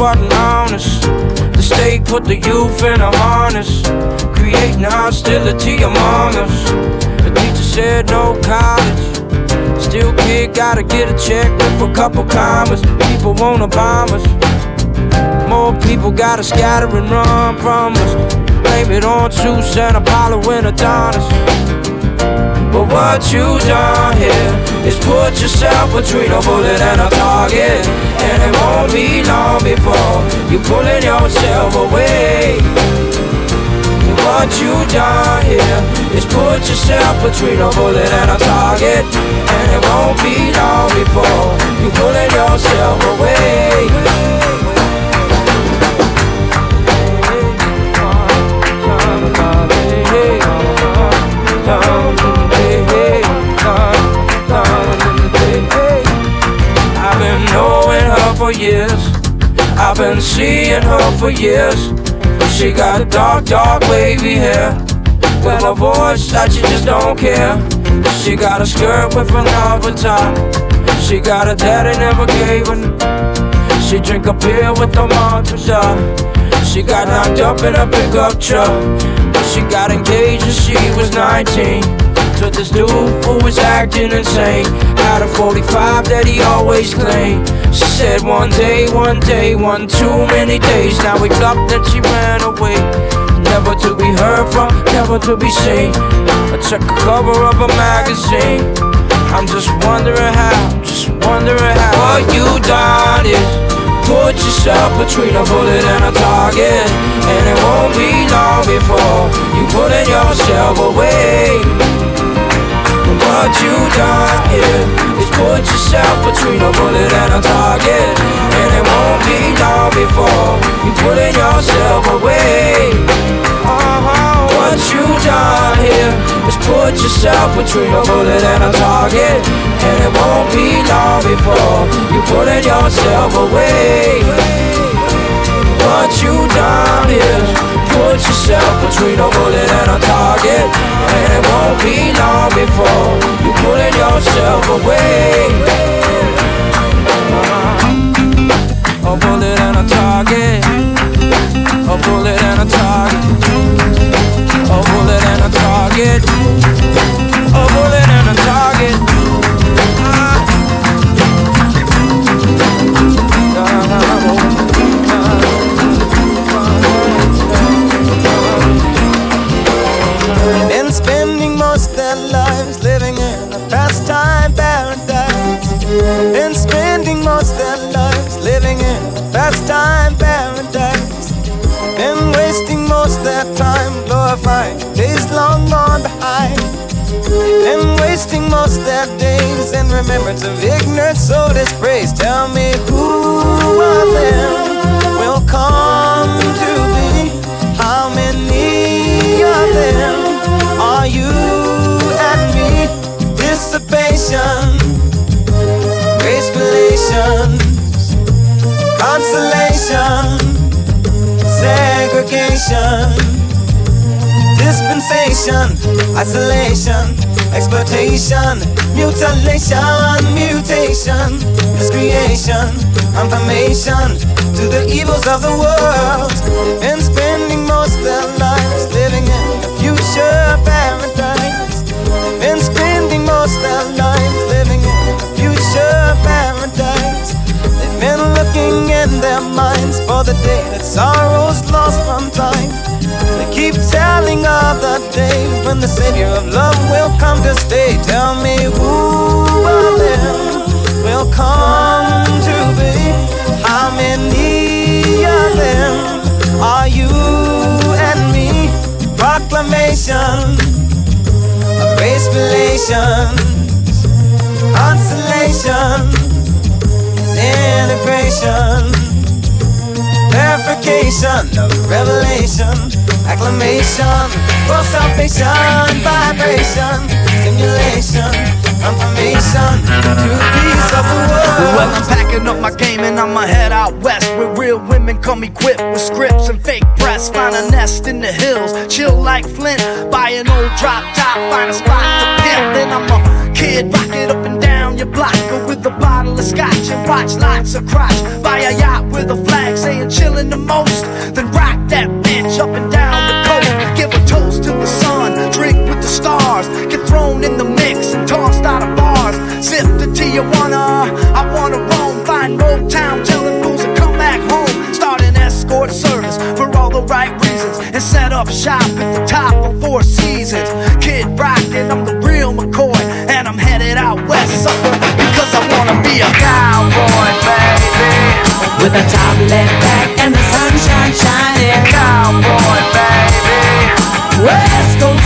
wasn't honest. The state put the youth in a harness, creating hostility among us. The teacher said no college. Still kid gotta get a check with a couple commas. People wanna bomb us. More people gotta scatter and run from us. Blame it on Zeus and Apollo and Adonis. But what you done here is put yourself between a bullet and a target. And it won't be long before you're pulling yourself away. What you done here is put yourself between a bullet and a target. And it won't be long before you're pulling yourself away. I've been knowing her for years. I've been seeing her for years. She got dark, dark, wavy hair. With a voice that you just don't care. She got a skirt with another top. She got a daddy never gave her. She drink a beer with a mantra. She got knocked up in a pickup truck. She got engaged when she was 19 to this dude who was acting insane. Had a 45 that he always claimed. She said one day, one day, one too many days. Now we up that she ran away. Never to be heard from, never to be seen. I took a cover of a magazine. I'm just wondering how, just wondering how. What you done is put yourself between a bullet and a target. And it won't be long before you putting yourself away. What you done here is put yourself between a bullet and a target. And it won't be long before You're putting yourself away. Uh-huh. What you done here is put yourself between a bullet and a target. And it won't be long before You're putting yourself away. What you done is put yourself between a bullet and a target. And it won't be long before you're pulling yourself away. A bullet and a target. A bullet and a target. A bullet and a target. A bullet and a target. Time days long gone behind. Been wasting most their days in remembrance of ignorance, so dispraise. Tell me who of them will come to be? How many of them are you and me? Dissipation, gracefulation, consolation, dispensation, isolation, exploitation, mutilation, mutation, miscreation, confirmation to the evils of the world. They've spending most their lives living in a future paradise. They've spending most their lives living in a future paradise. They've been looking in their minds for the day that sorrow's lost from time. They keep telling of the day when the Savior of love will come to stay. Tell me who of them will come to be? How many of them are you and me? Proclamation of consolation, integration verification of revelation, acclamation, for salvation, vibration, stimulation, confirmation, to peace of the world. Well, I'm packing up my game and I'ma head out west where real women come equipped with scripts and fake breasts. Find a nest in the hills, chill like Flynn. Buy an old drop top, find a spot to pimp. Then I'm a kid, rock it up and down your block with a bottle of scotch and watch lots of crotch. Buy a yacht with a flag saying chillin' the most. Then rock that bitch up and down the coast. Give a toast to the sun, drink with the stars. Get thrown in the mix and tossed out of bars. Zip to Tijuana, I wanna roam. Find Motown, telling fools to come back home. Start an escort service for all the right reasons. And set up shop at the top of Four Seasons. Kid Rock, and I'm the real McCoy. And I'm headed out west, sucker, because I wanna be a cowboy. With a top left back and the sunshine shining. Cowboy, baby. West Coast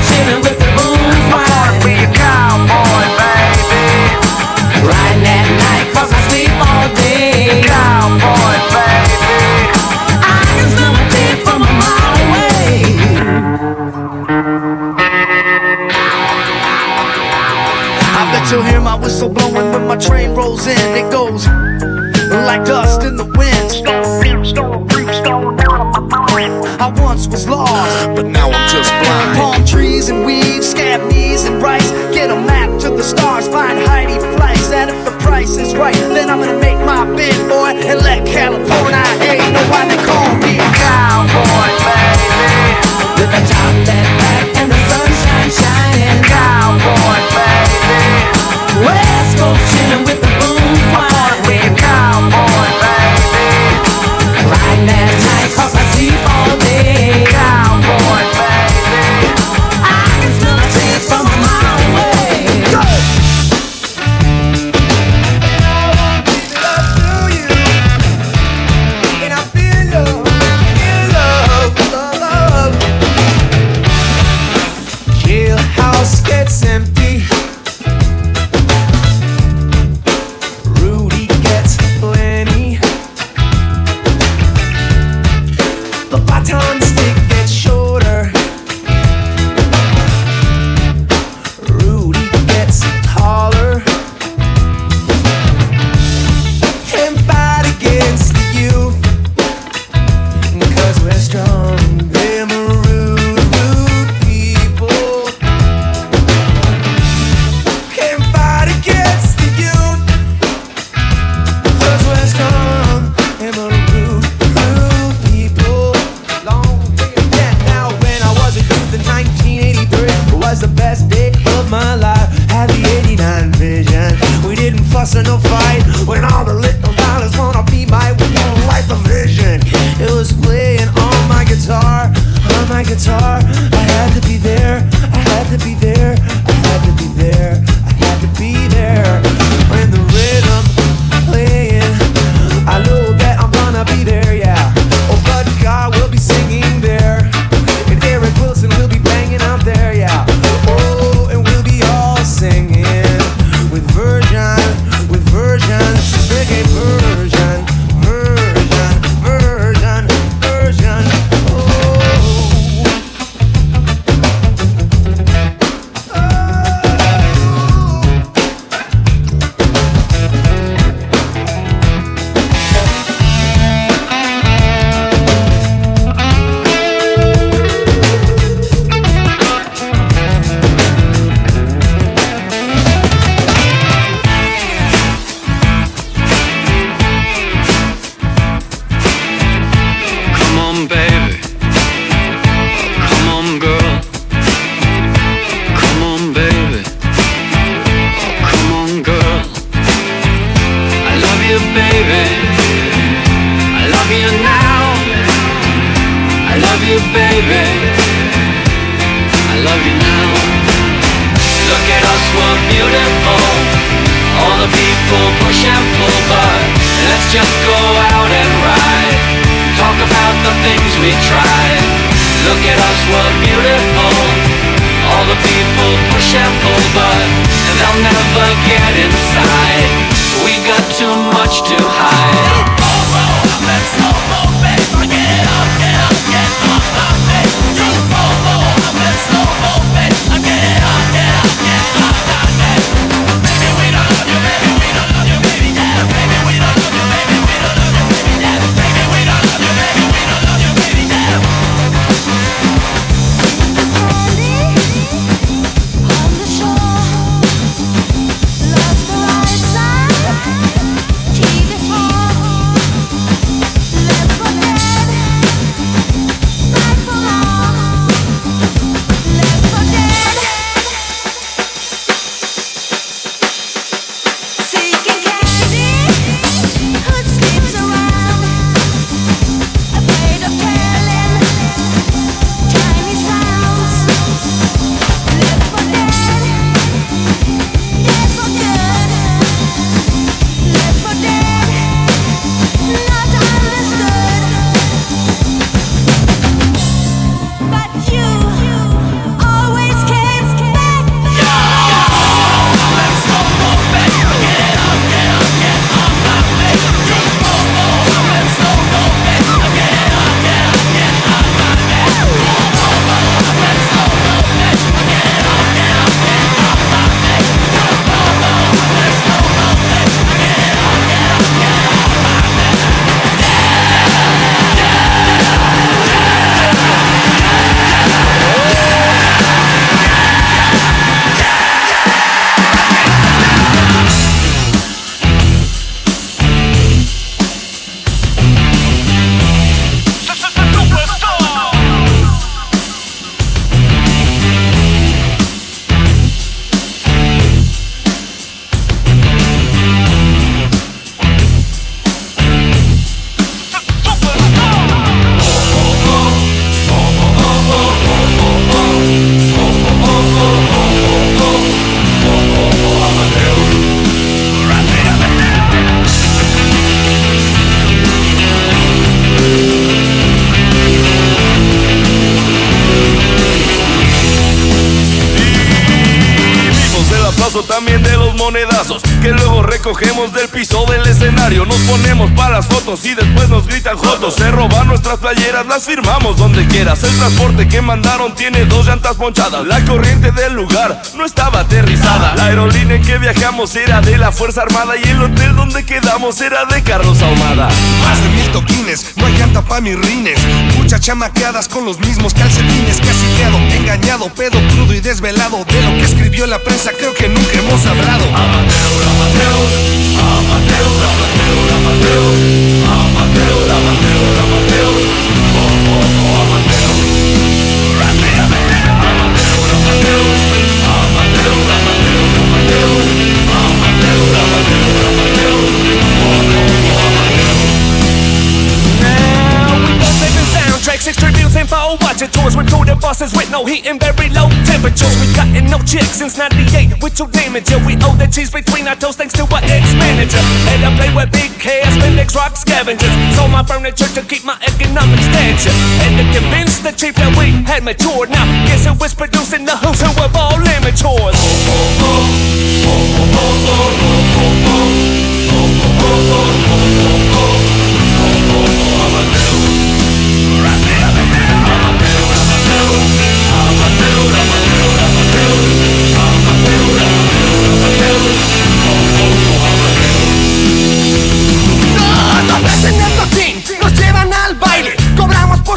and When all the también de los monedazos que luego recogemos del piso del escenario. Nos ponemos para las fotos y después nos gritan jotos. Se roban nuestras playeras, las firmamos donde quieras. El transporte que mandaron tiene dos llantas ponchadas. La corriente del lugar no estaba aterrizada. La aerolínea en que viajamos era de la Fuerza Armada y el hotel donde quedamos era de Carlos Ahumada. Más de mil toquines, no hay llanta pa' mis rines. Muchas chamaqueadas con los mismos calcetines. Casi engañado, pedo crudo y desvelado. De lo que escribió la prensa, creo que nunca que hemos hablado. Amateur, amateur, amateur, amateur, amateur, amateur, amateur, amateur, amateur. Oh, oh. And four watching tours with through the bosses with no heat and very low temperatures. We gotten no chicks since 98 with two damage. Yeah, we owe the cheese between our toes thanks to our ex-manager. And I play with big cash, Spindex rock scavengers. Sold my furniture to keep my economic stature. And to convince the chief that we had matured. Now, guess who was producing the who's who of all amateurs? en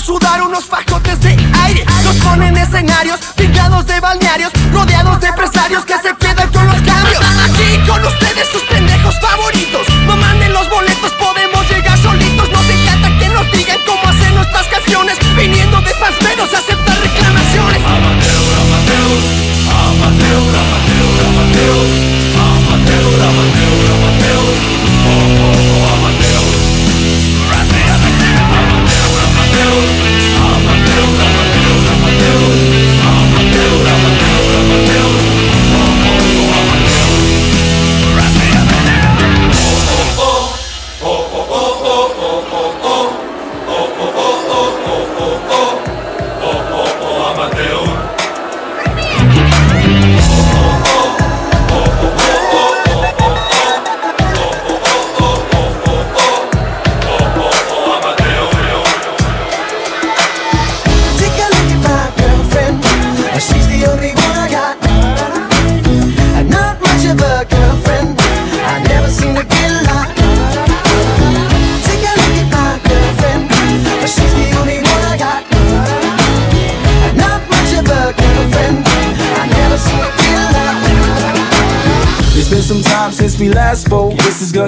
sudar unos fajotes de aire. Nos ponen escenarios pintados de balnearios, rodeados de empresarios que se quedan con los cambios. Aquí con ustedes sus pendejos favoritos. No manden los boletos, podemos llegar solitos. Nos encanta que nos digan cómo hacer nuestras canciones. Viniendo de a aceptar reclamaciones. Take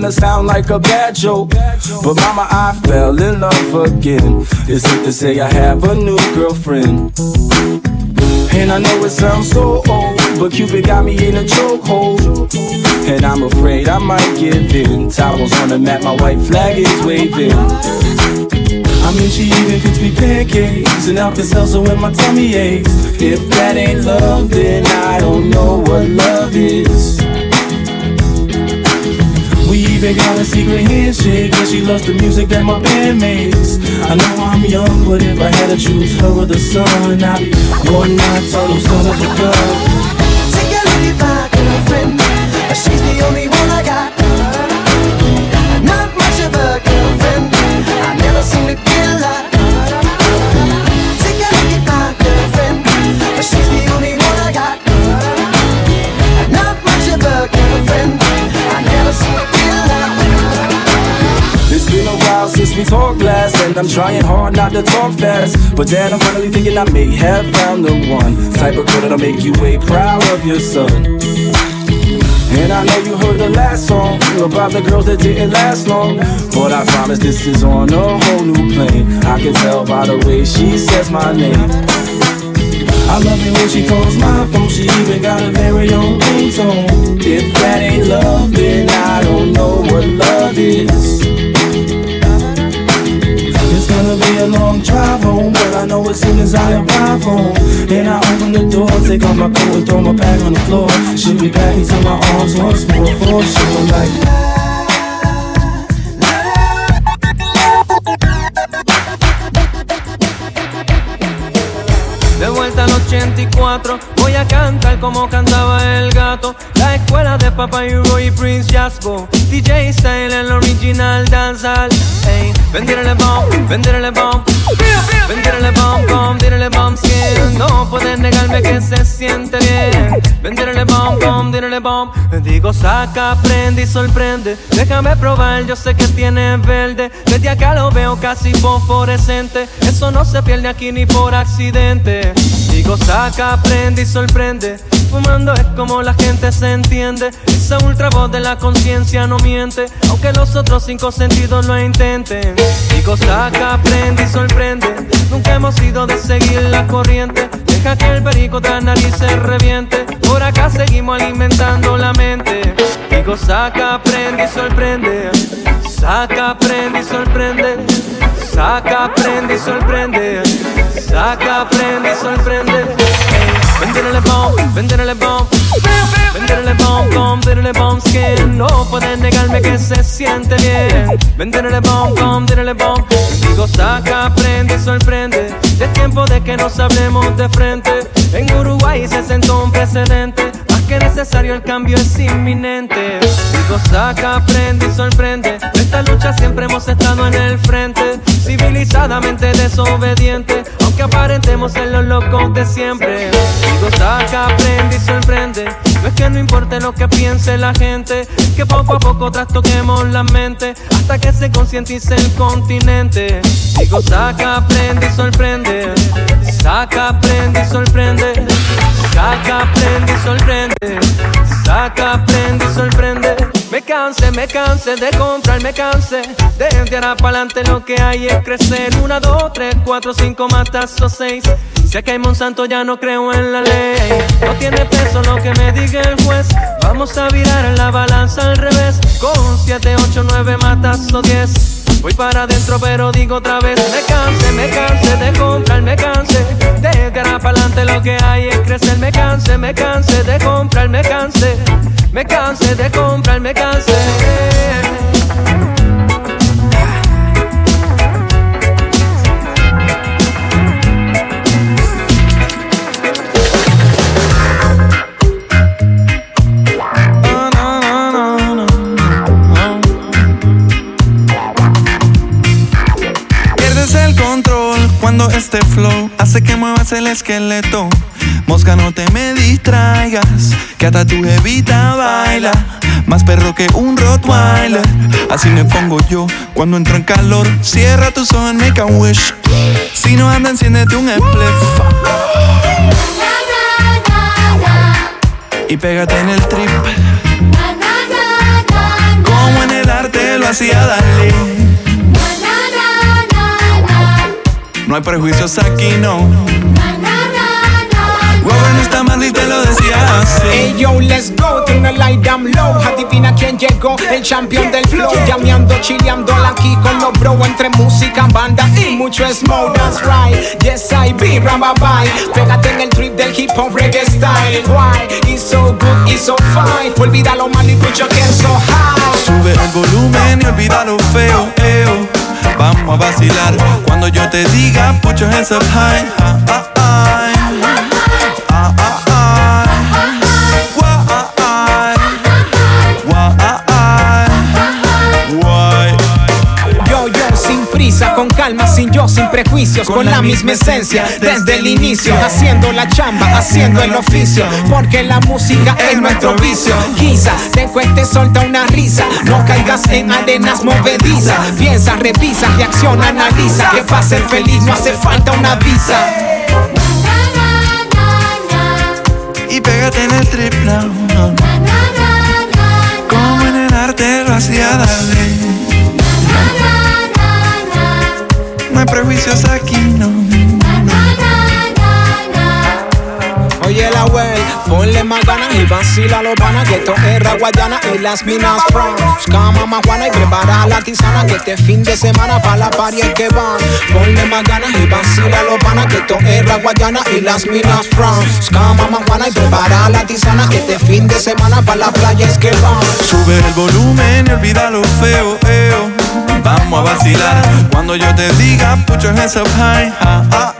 gonna sound like a bad joke. But mama, I fell in love again. It's it to say I have a new girlfriend. And I know it sounds so old, but Cupid got me in a chokehold. And I'm afraid I might give in. Towels on the mat, my white flag is waving. I mean, she even cooks me pancakes and Alka Seltzer when my tummy aches. If that ain't love, then I don't know what love is. Even got a secret handshake, and she loves the music that my band makes. I know I'm young, but if I had to choose her or the sun, I'd be one night total son of a gun. Take a look at my girlfriend. She's the only one I since we talked last, and I'm trying hard not to talk fast. But then I'm finally thinking I may have found the one type of girl that'll make you way proud of your son. And I know you heard the last song about the girls that didn't last long. But I promise this is on a whole new plane. I can tell by the way she says my name. I love it when she calls my phone. She even got a very own ringtone. If that ain't love, then I don't know what love is. A I know as soon as I arrive home, I open the door, take off my coat and throw my bag on the floor. Be back into my arms once more for sure. De vuelta al 84, voy a cantar como cantaba el gato. Escuela de Papa y Roy Prince Jaspo. DJ Style, el original danzal. Ey, venderle bomb, venderle bomb. Venderle bomb, bomb, venderle bomb skin. No pueden negarme que se siente bien. Venderle bomb, bomb, venderle bomb. Digo, saca, prende y sorprende. Déjame probar, yo sé que tiene verde. Desde acá lo veo casi fosforescente. Eso no se pierde aquí ni por accidente. Digo, saca, prende y sorprende. Fumando es como la gente se entiende. Esa ultra voz de la conciencia no miente. Aunque los otros cinco sentidos lo intenten. Digo, saca, prende y sorprende. Nunca hemos sido de seguir la corriente. Deja que el perico de la nariz se reviente. Por acá seguimos alimentando la mente. Digo, saca, prende y sorprende. Saca, prende y sorprende. Saca, prende y sorprende. Saca, prende y sorprende. Venderle bomb, venderle bomb. Venderle bomb, bomb, venderle bomb skin. No pueden negarme que se siente bien. Venderle bomb, bomb, venderle bomb. Digo, saca, prende sorprende. Es tiempo de que nos hablemos de frente. En Uruguay se sentó un precedente. Más que necesario, el cambio es inminente. Digo, saca, prende y sorprende. De esta lucha siempre hemos estado en el frente. Civilizadamente desobediente. Aunque aparentemos ser los locos de siempre. Digo, saca, prende y sorprende. No es que no importe lo que piense la gente. Que poco a poco trastoquemos la mente. Hasta que se concientice el continente. Digo, saca, prende y sorprende. Saca, prende y sorprende. Saca, prende y sorprende. Saca, prende y sorprende. Me canse, me canse de comprar, me canse de ahora para adelante lo que hay es crecer. Una, dos, tres, cuatro, cinco, matazos, seis. Sé que hay Monsanto, ya no creo en la ley. No tiene peso lo que me diga el juez. Vamos a virar la balanza al revés. Con siete, ocho, nueve, matazo, diez. Voy para adentro, pero digo otra vez: Me canse, me canse de comprar, me canse de ahora para adelante lo que hay es crecer. Me canse, me canse de comprar, me canse. Me canse de comprar, me canse. Este flow hace que muevas el esqueleto. Mosca, no te me distraigas, que hasta tu jevita baila. Más perro que un Rottweiler. Así me pongo yo cuando entro en calor. Cierra tus ojos, make a wish. Si no anda, enciéndete un spliff. Y pégate en el trip. Como en el arte lo hacía Dalí. No hay prejuicios aquí, no. Robert no está mal y te lo decía así. Hey yo, let's go, turn the light down low. Adivina quién llegó, el champion del flow. Llameando, chileando aquí con los bro. Entre música, banda y mucho smoke. That's right, yes I be, bye. Pégate en el trip del hip hop reggae style. Why? It's so good, it's so fine. Olvida lo malo y put your hands so high. Sube el volumen y olvida lo feo, eo. Vamos a vacilar cuando yo te diga put your hands up high. Calma, sin yo, sin prejuicios, con, la misma esencia, desde el inicio, haciendo la chamba, haciendo el oficio, porque la música es nuestro vicio. Quizá te cueste solta una risa, no caigas en arenas movedizas, piensa, revisa, reacciona, analiza, que para ser feliz no hace falta una visa. Y pégate en el trip now. Como en el arte lo hacía Dalí. Prejuicios aquí, no. Oye la wey, ponle más ganas y vacila los panas que esto es Raguayana y las minas from Buscama más juana y prepara la tisana que este fin de semana pa' la party es que van Ponle más ganas y vacila los panas que esto es Raguayana y las minas from Buscama más juana y prepara la tisana que este fin de semana pa' la playa es que van Sube el volumen y olvida lo feo, eo. Vamos a vacilar cuando yo te diga put your hands up high.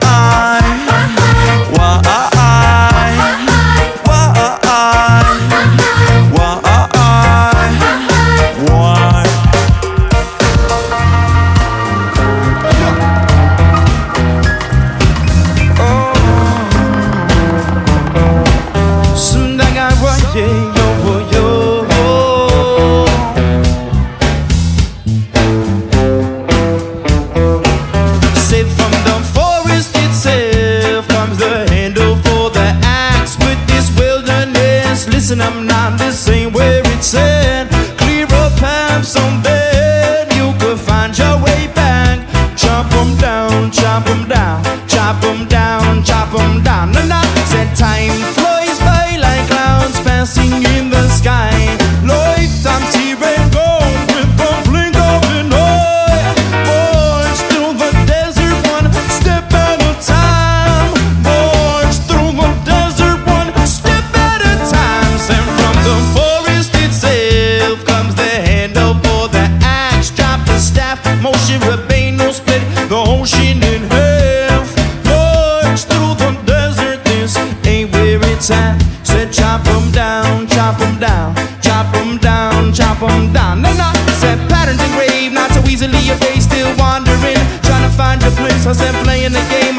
and I'm not the same.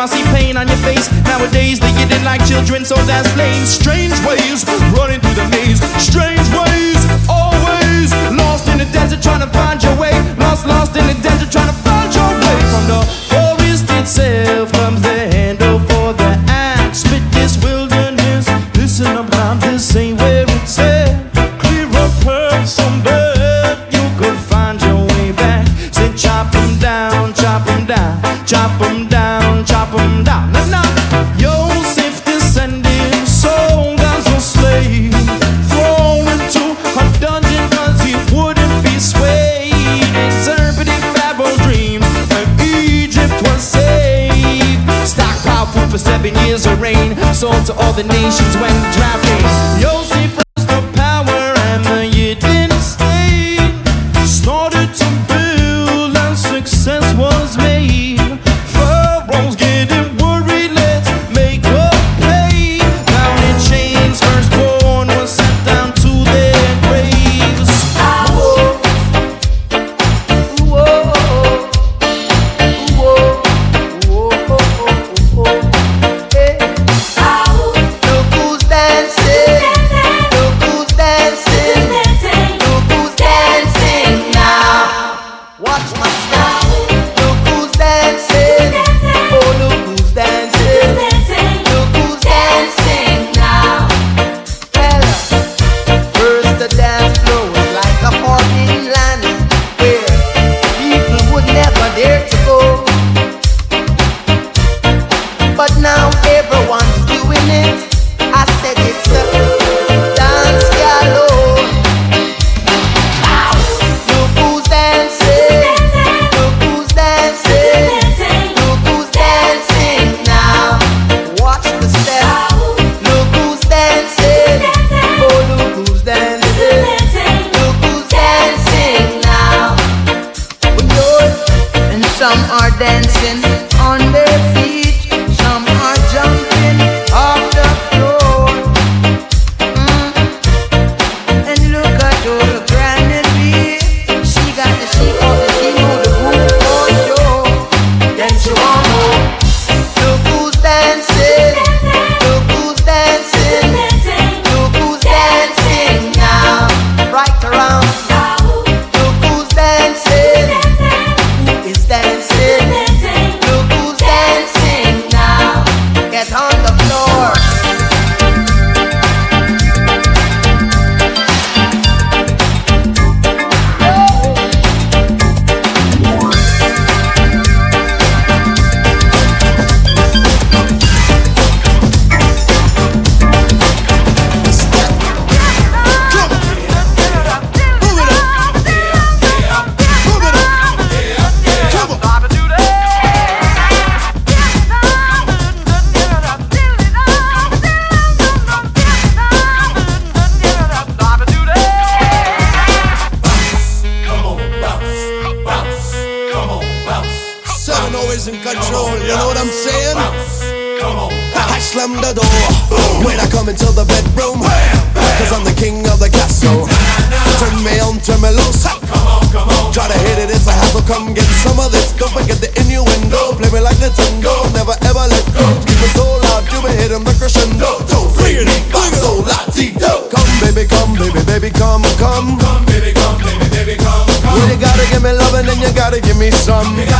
I see pain on your face. Nowadays, they didn't like children, so that's lame. Strange ways, running through the maze. Strange the nations went dry. gotta give me some.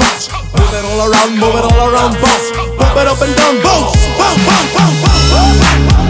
bounce. Move it all around, move it all around, bounce. Pump it up and down, bounce, bounce, bounce, bounce, bounce. bounce.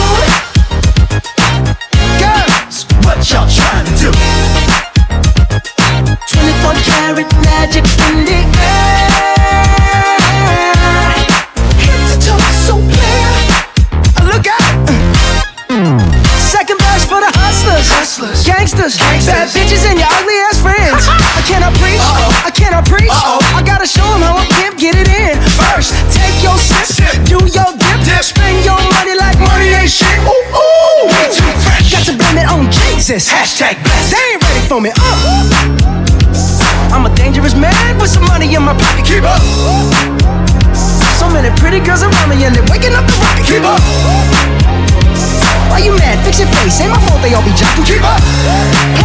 and they're waking up the rocket. Keep up. Why you mad? Fix your face. Ain't my fault they all be jocking. Keep up.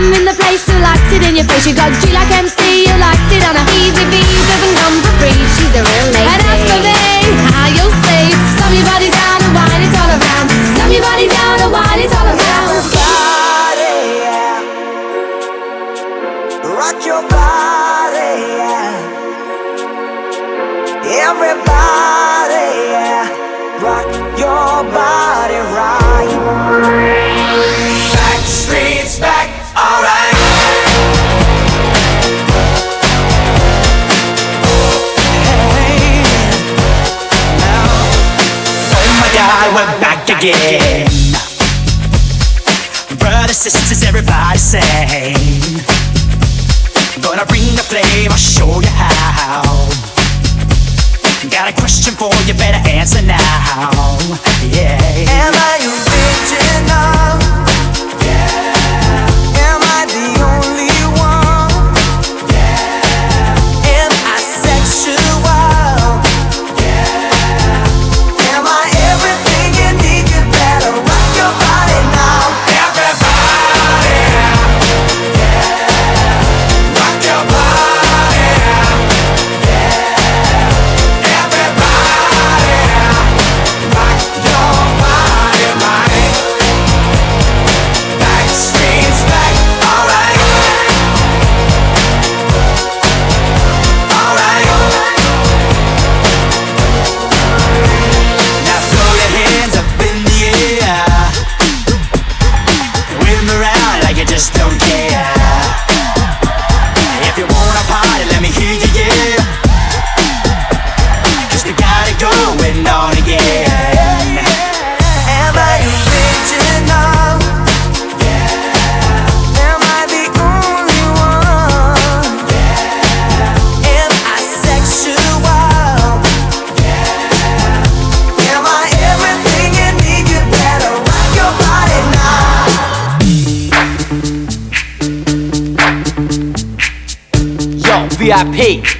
In the place who likes it in your face. You got G like MC, you liked it on a easy V. Doesn't come for free. She's a real lady. VIP.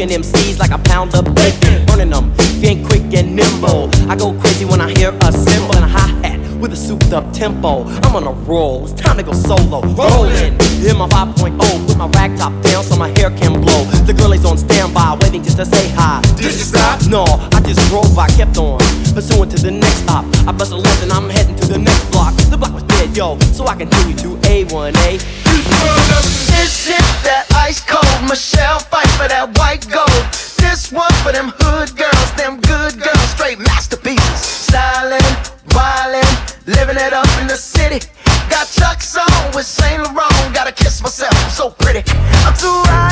Cooking MCs like a pound of bacon. Burning them, ain't quick and nimble. I go crazy when I hear a cymbal and a hi hat with a souped up tempo. I'm on a roll, it's time to go solo. Rolling, in my 5.0, with my rag top down so my hair can blow. The girl is on standby, waiting just to say hi. Did you stop? No, I just drove by, kept on. Pursuing to the next stop. I bust a left and I'm heading to the next block. The block was dead, yo, so I continue to A1A. This is that ice cold Michelle Pfeiffer that white gold. This one for them hood girls, them good girls, straight masterpieces. Wildin', living it up in the city. Got Chuck's on with Saint Laurent. Gotta kiss myself, I'm so pretty. I'm too hot.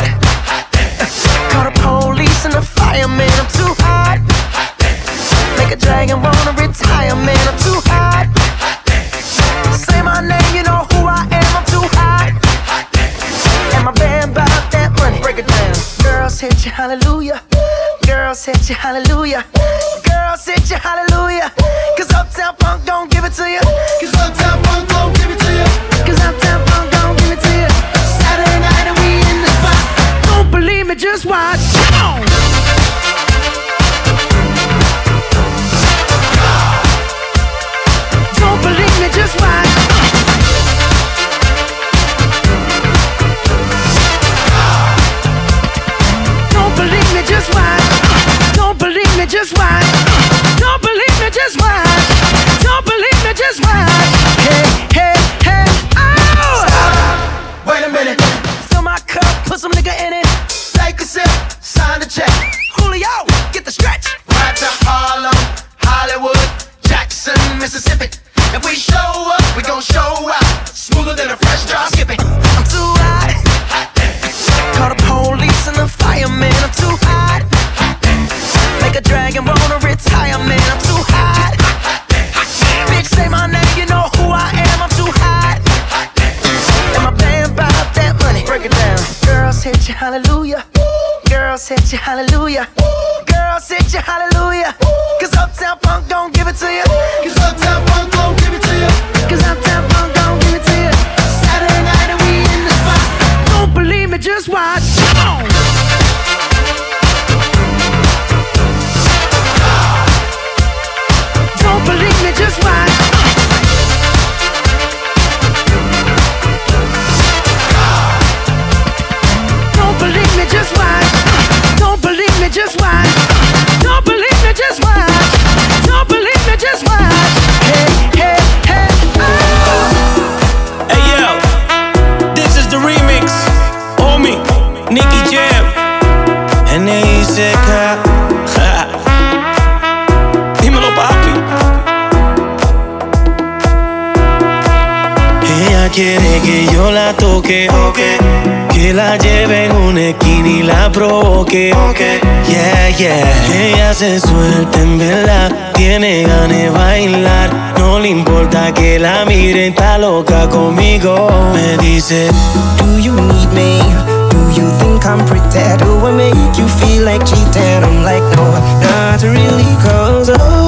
Que la lleve en una esquina y la provoque, yeah, yeah. Ella se suelta en verdad, tiene ganas de bailar, no le importa que la miren, está loca conmigo. Me dice, Do you need me? Do you think I'm pretty? Do I make you feel like cheating? I'm like, no, not really, cause oh,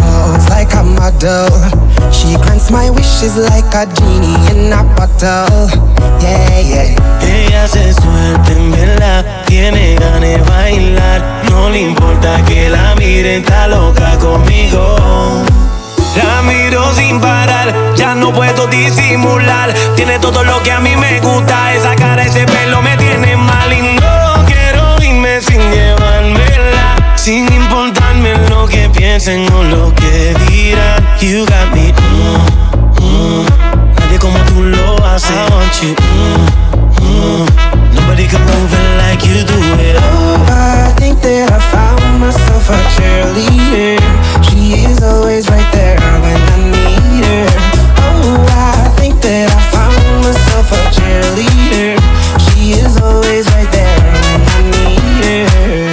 She grants my wishes like a genie. Ella se suelta en verdad, tiene ganas de bailar. No le importa que la miren, está loca conmigo. La miro sin parar, ya no puedo disimular. Tiene todo lo que a mí me gusta, esa cara, ese pelo me tiene mal y no quiero irme sin llevármela. Sin importarme lo que piensen o lo que dirán. You got me, mm, mm. nadie como tú lo haces. I want you, mm, mm. nobody can move it like you do it. Oh, I think that I found myself a cheerleader. She is always right there when I need her. Oh, I think that I found myself a cheerleader. She is always right there when I need her.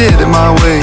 Did it my way.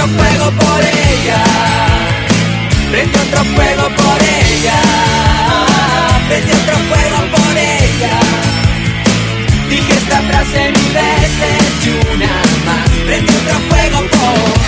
otro fuego por ella. Prende otro fuego por ella. Prende otro fuego por ella. Dije esta frase mil veces y una más. Prende otro fuego por ella.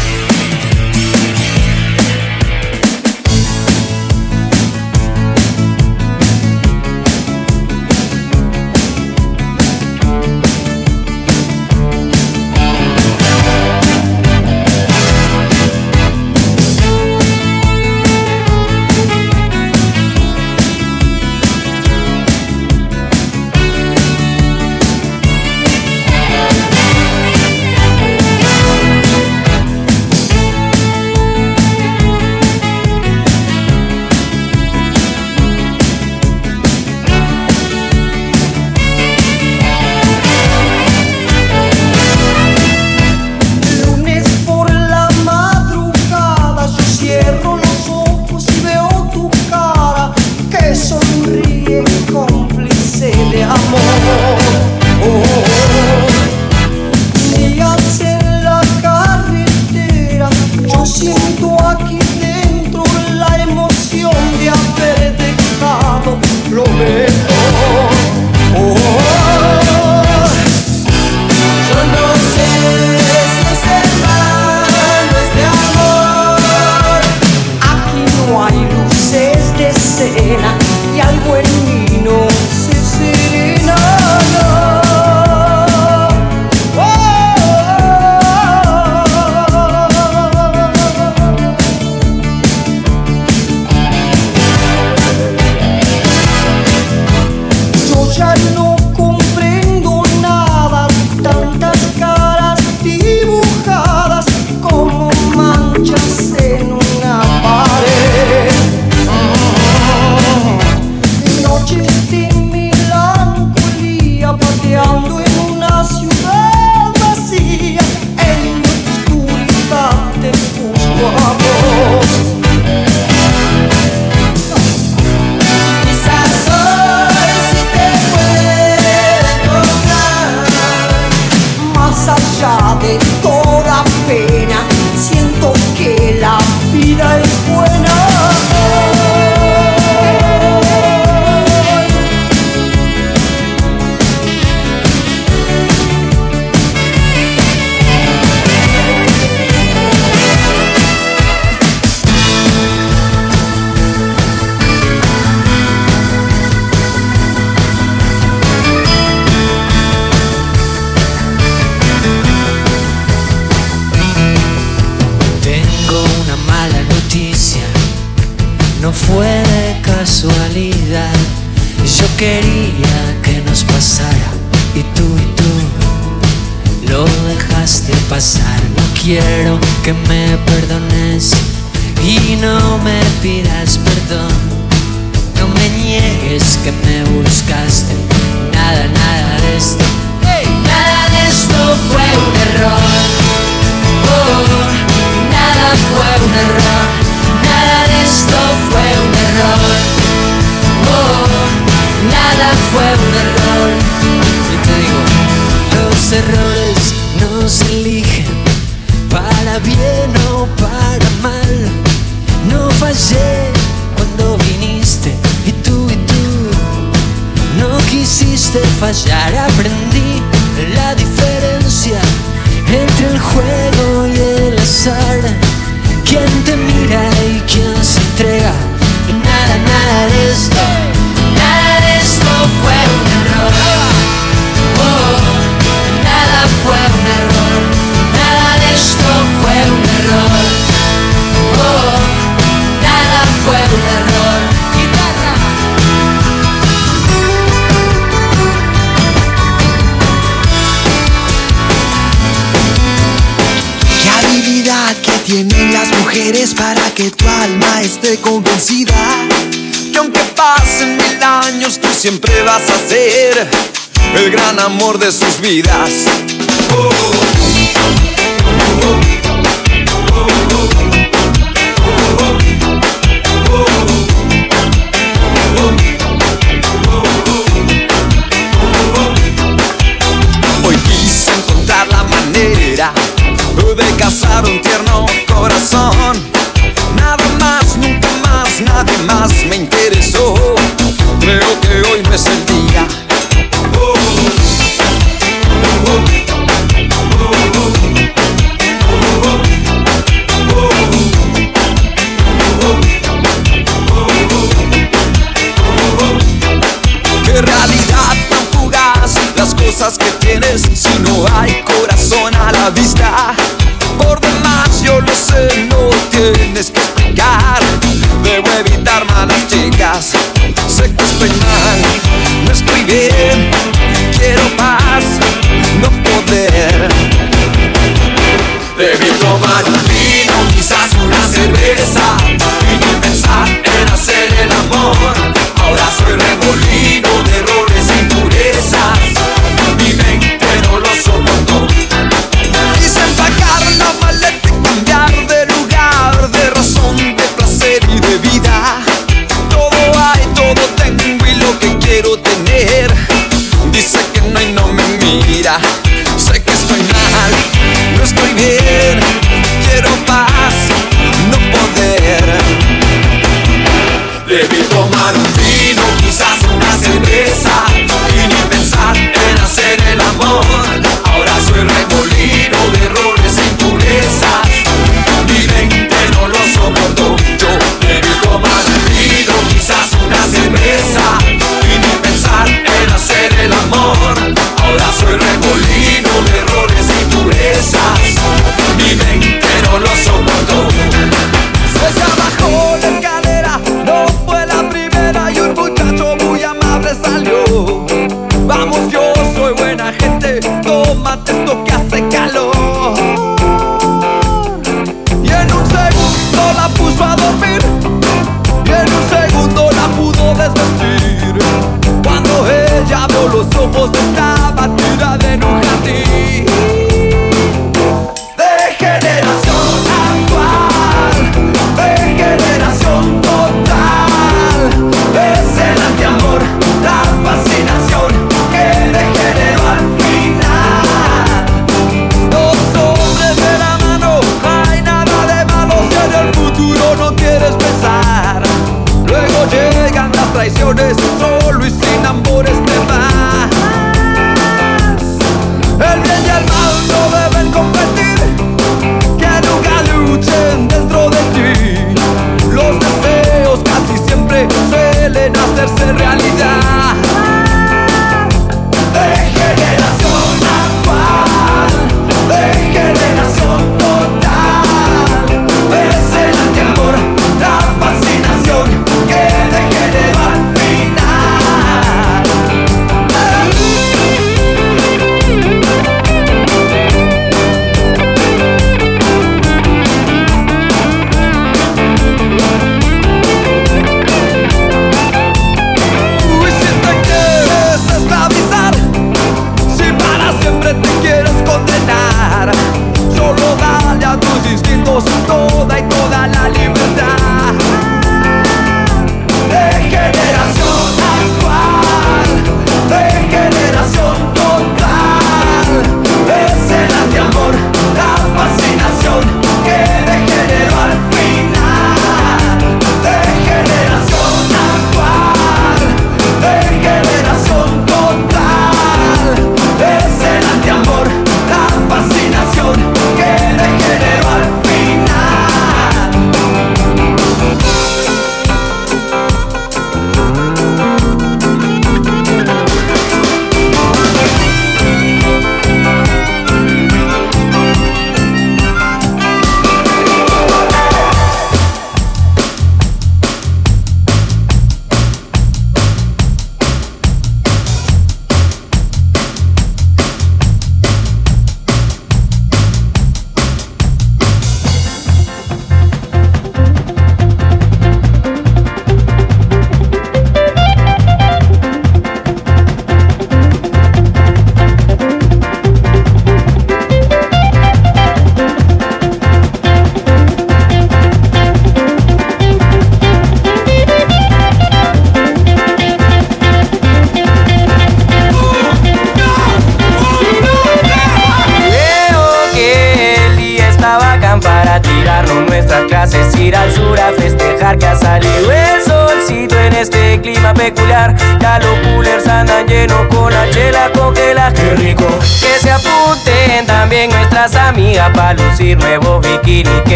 el gran amor de sus vidas. Uh,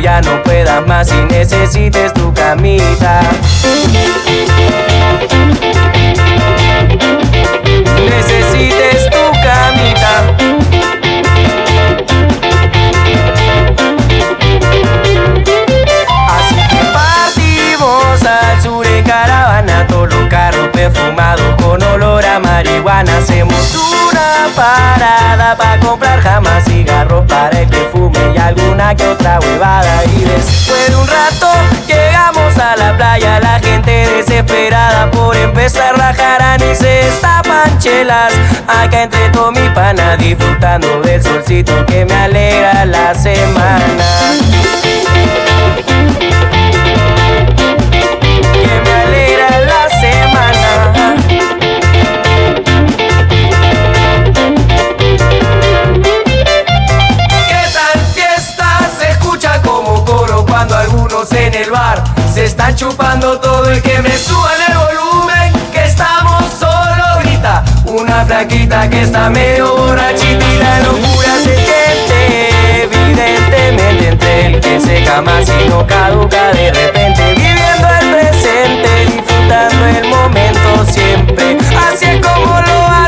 ya no puedas más y necesites tu camita. Necesites tu camita. Así que partimos al sur en caravana, todos los carros perfumados con olor a marihuana. Hacemos una parada para comprar jamás cigarros para el que fume y alguna que otra huevada. Y después de un rato llegamos a la playa, la gente desesperada por empezar a rajar y se destapan chelas. Acá entre todo mi pana disfrutando del solcito que me alegra la semana. cuando algunos en el bar. Se están chupando todo el que me suban el volumen que estamos solo grita. Una flaquita que está medio borrachita y la locura se siente. Evidentemente entre el que se cama si no caduca de repente. Viviendo el presente disfrutando el momento siempre. Así es como lo hago